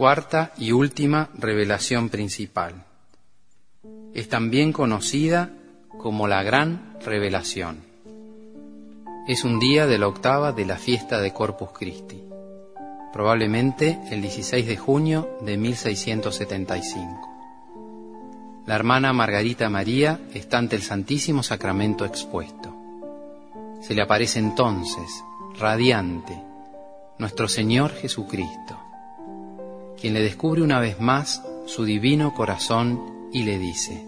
cuarta y última revelación principal. Es también conocida como la gran revelación. Es un día de la octava de la fiesta de Corpus Christi, probablemente el 16 de junio de 1675. La hermana Margarita María está ante el Santísimo Sacramento expuesto. Se le aparece entonces, radiante, nuestro Señor Jesucristo, quien le descubre una vez más su divino corazón y le dice,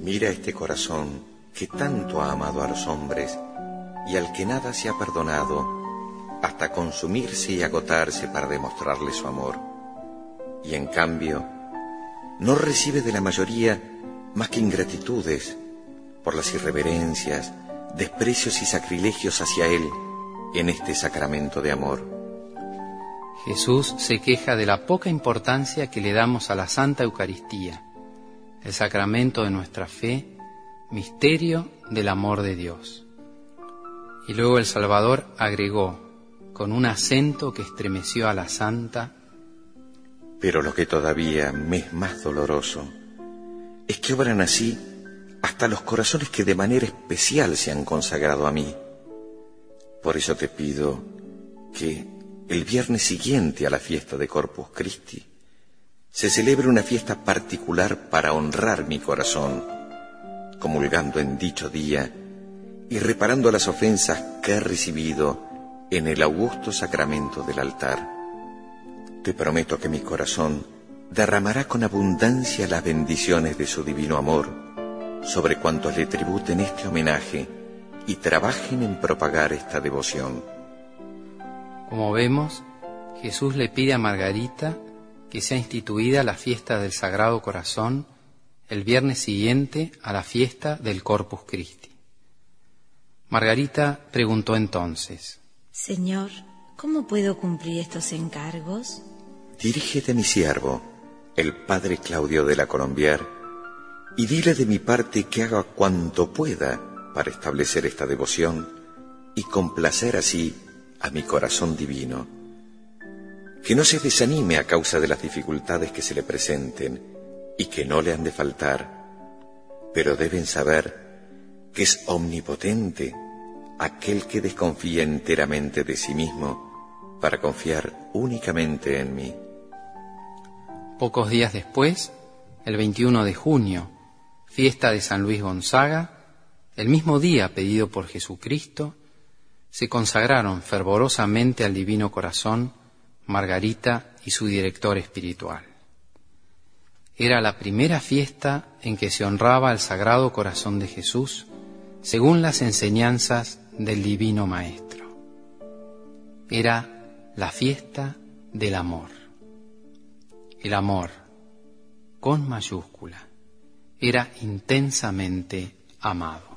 Mira este corazón que tanto ha amado a los hombres y al que nada se ha perdonado hasta consumirse y agotarse para demostrarle su amor. Y en cambio, no recibe de la mayoría más que ingratitudes por las irreverencias, desprecios y sacrilegios hacia Él en este sacramento de amor. Jesús se queja de la poca importancia que le damos a la Santa Eucaristía, el sacramento de nuestra fe, misterio del amor de Dios. Y luego el Salvador agregó, con un acento que estremeció a la Santa, Pero lo que todavía me es más doloroso es que obran así hasta los corazones que de manera especial se han consagrado a mí. Por eso te pido que el viernes siguiente a la fiesta de Corpus Christi se celebre una fiesta particular para honrar mi corazón, comulgando en dicho día y reparando las ofensas que he recibido en el augusto sacramento del altar. Te prometo que mi corazón derramará con abundancia las bendiciones de su divino amor sobre cuantos le tributen este homenaje y trabajen en propagar esta devoción. Como vemos, Jesús le pide a Margarita que sea instituida la fiesta del Sagrado Corazón el viernes siguiente a la fiesta del Corpus Christi. Margarita preguntó entonces, Señor, ¿cómo puedo cumplir estos encargos? Dirígete a mi siervo, el padre Claudio de la Colombier, y dile de mi parte que haga cuanto pueda para establecer esta devoción y complacer así a mi corazón divino. Que no se desanime a causa de las dificultades que se le presenten y que no le han de faltar, pero deben saber que es omnipotente aquel que desconfía enteramente de sí mismo para confiar únicamente en mí. Pocos días después, el 21 de junio, fiesta de San Luis Gonzaga, el mismo día pedido por Jesucristo, se consagraron fervorosamente al Divino Corazón Margarita y su director espiritual. Era la primera fiesta en que se honraba al Sagrado Corazón de Jesús, según las enseñanzas del Divino Maestro. Era la fiesta del amor. El amor, con mayúscula, era intensamente amado.